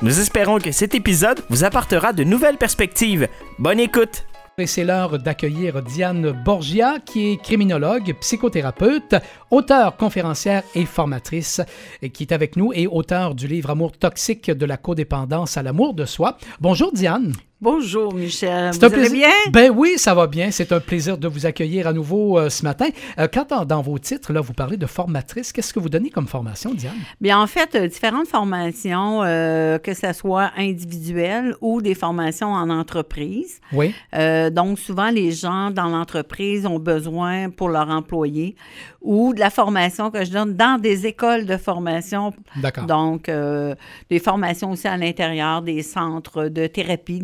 Nous espérons que cet épisode vous apportera de nouvelles perspectives. Bonne écoute! Et c'est l'heure d'accueillir Diane Borgia, qui est criminologue, psychothérapeute, auteure, conférencière et formatrice, et qui est avec nous et auteur du livre Amour toxique de la codépendance à l'amour de soi. Bonjour Diane. Bonjour Michel, vous allez bien? Ben oui, ça va bien. C'est un plaisir de vous accueillir à nouveau euh, ce matin. Euh, quand dans, dans vos titres, là, vous parlez de formatrice, qu'est-ce que vous donnez comme formation, Diane? Bien, en fait, euh, différentes formations, que ce soit individuelles ou des formations en entreprise. Oui. Donc, souvent, les gens dans l'entreprise ont besoin pour leurs employés ou de la formation que je donne dans des écoles de formation. D'accord. Donc, des formations aussi à l'intérieur des centres de thérapie,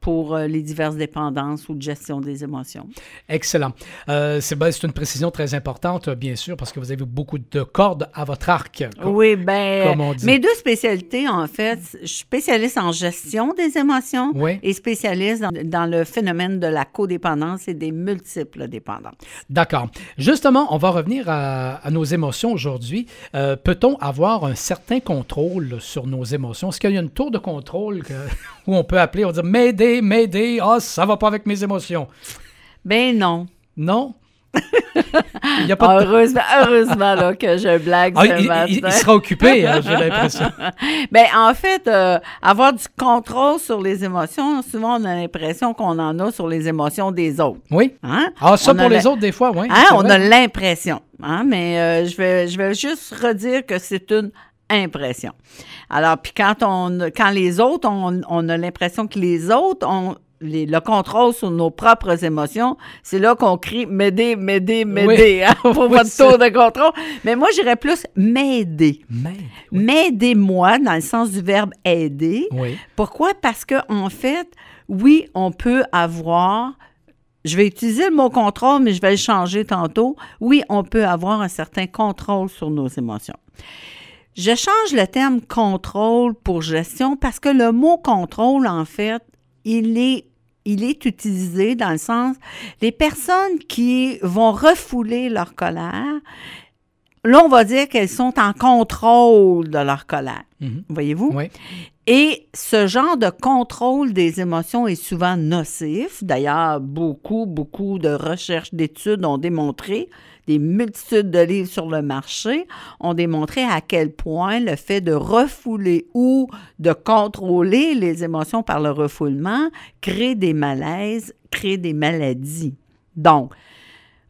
pour euh, les diverses dépendances ou de gestion des émotions. Excellent. Euh, c'est ben, une précision très importante, euh, bien sûr, parce que vous avez beaucoup de cordes à votre arc. comme- Oui, ben, comme on dit. mes deux spécialités, en fait, je suis spécialiste en gestion des émotions Oui. et spécialiste dans, dans le phénomène de la codépendance et des multiples dépendances. D'accord. Justement, on va revenir à, à nos émotions aujourd'hui. Euh, Peut-on avoir un certain contrôle sur nos émotions? Est-ce qu'il y a une tour de contrôle que- où on peut appeler, on dit m'aider, m'aider, ah, ça va pas avec mes émotions? Ben non. Non? Il n'y a pas de... Heureusement, heureusement là, que je blague Ah, ce il, matin. il sera occupé, hein, j'ai l'impression. Ben, en fait, euh, avoir du contrôle sur les émotions, souvent, on a l'impression qu'on en a sur les émotions des autres. Oui? Hein? Ah, ça On pour les autres, des fois, oui. Hein, on vrai. a l'impression. Hein, mais euh, je, vais, je vais juste redire que c'est une impression. Alors, puis quand, on, quand les autres, on, on a l'impression que les autres ont les- le contrôle sur nos propres émotions, c'est là qu'on crie m'aider, m'aider, m'aider hein, pour Oui, votre tour de contrôle. Mais moi, j'irais plus m'aider. Mais, M'aider-moi dans le sens du verbe aider. oui. Pourquoi? Parce que en fait, oui, on peut avoir. Je vais utiliser le mot contrôle, mais je vais le changer tantôt. Oui, on peut avoir un certain contrôle sur nos émotions. Je change le terme contrôle pour gestion parce que le mot contrôle, en fait, il est, il est utilisé dans le sens les personnes qui vont refouler leur colère. Là, on va dire qu'elles sont en contrôle de leur colère. Mhm. Voyez-vous? Oui. Et ce genre de contrôle des émotions est souvent nocif. D'ailleurs, beaucoup, beaucoup de recherches d'études ont démontré, des multitudes de livres sur le marché ont démontré à quel point le fait de refouler ou de contrôler les émotions par le refoulement crée des malaises, crée des maladies. Donc,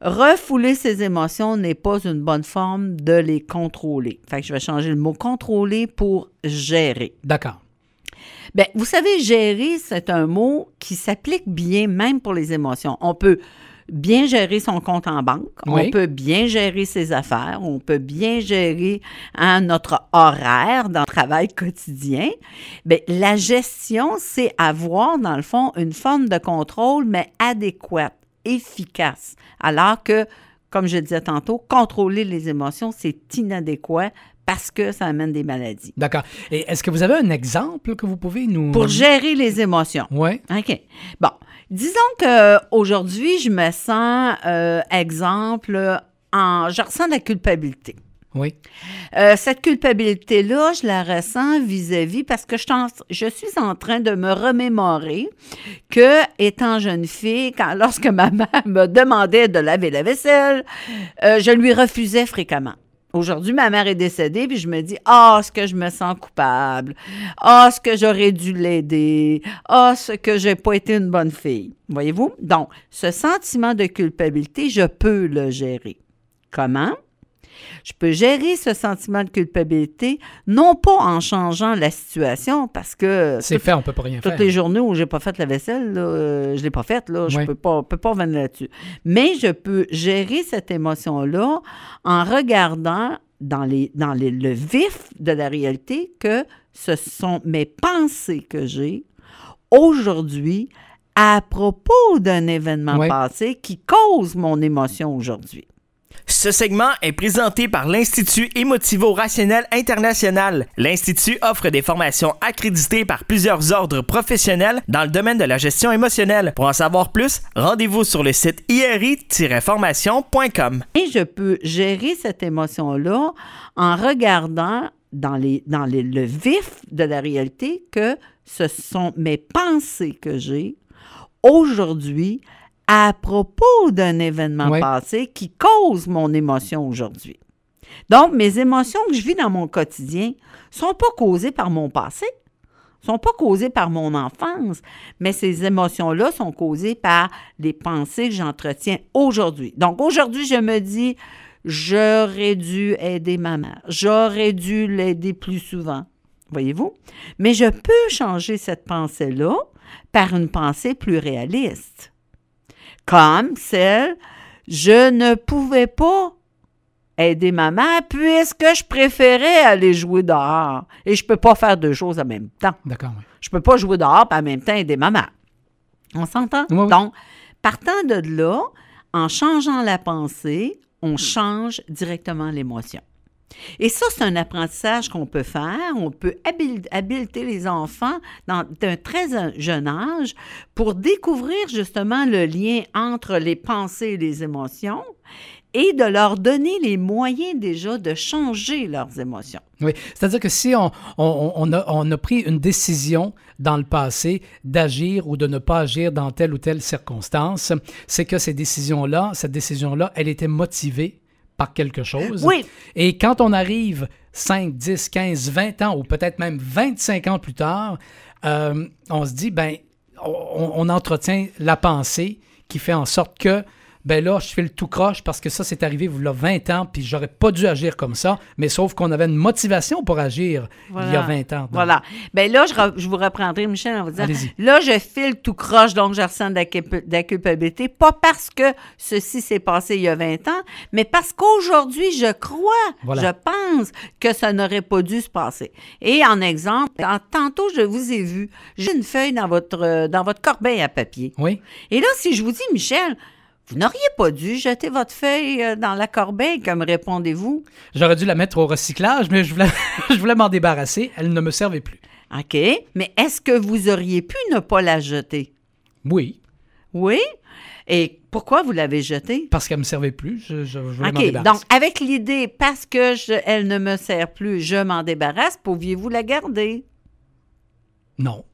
refouler ses émotions n'est pas une bonne forme de les contrôler. Fait que je vais changer le mot contrôler pour gérer. D'accord. Bien, vous savez, gérer, c'est un mot qui s'applique bien même pour les émotions. On peut bien gérer son compte en banque, Oui. on peut bien gérer ses affaires, on peut bien gérer hein, notre horaire dans le travail quotidien. Bien, la gestion, c'est avoir, dans le fond, une forme de contrôle, mais adéquate, efficace. Alors que, comme je disais tantôt, contrôler les émotions, c'est inadéquat parce que ça amène des maladies. D'accord. Et est-ce que vous avez un exemple que vous pouvez nous... Pour gérer les émotions. Oui. OK. Bon. Disons qu'aujourd'hui, je me sens, euh, exemple, en, je ressens de la culpabilité. Oui. Euh, cette culpabilité-là, je la ressens vis-à-vis parce que je, je suis en train de me remémorer que, étant jeune fille, quand, lorsque ma mère me demandait de laver la vaisselle, euh, je lui refusais fréquemment. Aujourd'hui, ma mère est décédée, puis je me dis Ah, est-ce que je me sens coupable? Ah, est-ce que j'aurais dû l'aider? Ah, est-ce que j'ai pas été une bonne fille? Voyez-vous? Donc, ce sentiment de culpabilité, je peux le gérer. Comment? Je peux gérer ce sentiment de culpabilité, non pas en changeant la situation, parce que C'est fait, on peut pas rien toutes faire. les journées où j'ai pas fait la vaisselle, là, euh, je l'ai pas faite, là, je Ouais. peux pas, peux pas revenir là-dessus. Mais je peux gérer cette émotion-là en regardant dans, les, dans les- le vif de la réalité que ce sont mes pensées que j'ai aujourd'hui à propos d'un événement passé qui cause mon émotion aujourd'hui. Ce segment est présenté par l'Institut Émotivo-Rationnel International. L'Institut offre des formations accréditées par plusieurs ordres professionnels dans le domaine de la gestion émotionnelle. Pour en savoir plus, rendez-vous sur le site iri-formation.com. Et je peux gérer cette émotion-là en regardant dans, le vif de la réalité que ce sont mes pensées que j'ai aujourd'hui à propos d'un événement Ouais. passé qui cause mon émotion aujourd'hui. Donc, mes émotions que je vis dans mon quotidien sont pas causées par mon passé, sont pas causées par mon enfance, mais ces émotions-là sont causées par les pensées que j'entretiens aujourd'hui. Donc, aujourd'hui, je me dis, j'aurais dû aider ma mère, j'aurais dû l'aider plus souvent. Voyez-vous? Mais je peux changer cette pensée-là par une pensée plus réaliste. Comme celle, je ne pouvais pas aider ma mère puisque je préférais aller jouer dehors. Et je ne peux pas faire deux choses en même temps. D'accord, oui. Je peux pas jouer dehors et en même temps aider ma mère. On s'entend? Oui, oui. Donc, partant de là, en changeant la pensée, on change directement l'émotion. Et ça, c'est un apprentissage qu'on peut faire. On peut habil- habiliter les enfants d'un très jeune âge pour découvrir justement le lien entre les pensées et les émotions et de leur donner les moyens déjà de changer leurs émotions. Oui, c'est-à-dire que si on a pris une décision dans le passé d'agir ou de ne pas agir dans telle ou telle circonstance, c'est que ces décisions-là, cette décision-là, elle était motivée par quelque chose. Oui. Et quand on arrive 5, 10, 15, 20 ans ou peut-être même 25 ans plus tard, euh, on se dit, ben, on, on entretient la pensée qui fait en sorte que ben là, je fais le tout croche parce que ça, c'est arrivé il y a 20 ans, puis j'aurais pas dû agir comme ça, mais sauf qu'on avait une motivation pour agir il y a Voilà. 20 ans. Donc, Voilà. Bien là, je, re- je vous reprendrai, Michel, en vous disant, là, je file tout croche, donc je ressens de la, culpabilité, pas parce que ceci s'est passé il y a 20 ans, mais parce qu'aujourd'hui, je crois, Voilà. je pense que ça n'aurait pas dû se passer. Et en exemple, tant- tantôt, je vous ai vu, j'ai une feuille dans votre, dans votre corbeille à papier. Oui, Et là, si je vous dis, Michel, vous n'auriez pas dû jeter votre feuille euh, dans la corbeille, comme répondez-vous? j'aurais dû la mettre au recyclage, mais je voulais, je voulais m'en débarrasser. Elle ne me servait plus. OK. Mais est-ce que vous auriez pu ne pas la jeter? Oui, Oui? Et pourquoi vous l'avez jetée? parce qu'elle me servait plus. Je, je- je voulais m'en OK. débarrasser. Donc, avec l'idée, parce que je- elle ne me sert plus, je m'en débarrasse, pouviez-vous la garder? Non.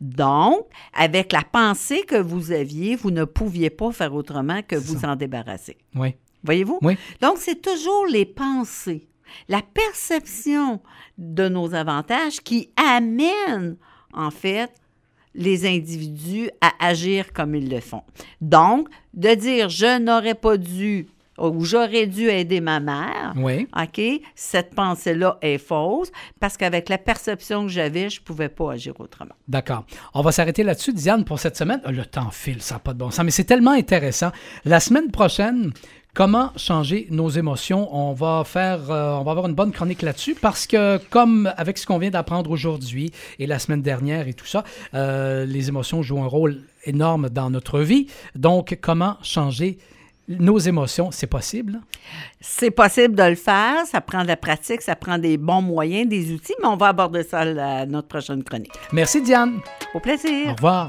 Donc, avec la pensée que vous aviez, vous ne pouviez pas faire autrement que vous ça. en débarrasser. Oui. Voyez-vous? Oui. Donc, c'est toujours les pensées, la perception de nos avantages qui amènent, en fait, les individus à agir comme ils le font. Donc, de dire je n'aurais pas dû ou j'aurais dû aider ma mère, Oui. OK, cette pensée-là est fausse parce qu'avec la perception que j'avais, je ne pouvais pas agir autrement. D'accord. On va s'arrêter là-dessus, Diane, pour cette semaine. Euh, Le temps file, ça n'a pas de bon sens, mais c'est tellement intéressant. La semaine prochaine, comment changer nos émotions? On va faire, euh, on va avoir une bonne chronique là-dessus parce que, comme avec ce qu'on vient d'apprendre aujourd'hui et la semaine dernière et tout ça, euh, les émotions jouent un rôle énorme dans notre vie. Donc, comment changer nos émotions? C'est possible? C'est possible de le faire, ça prend de la pratique, ça prend des bons moyens, des outils, mais on va aborder ça à notre prochaine chronique. Merci, Diane. Au plaisir. Au revoir.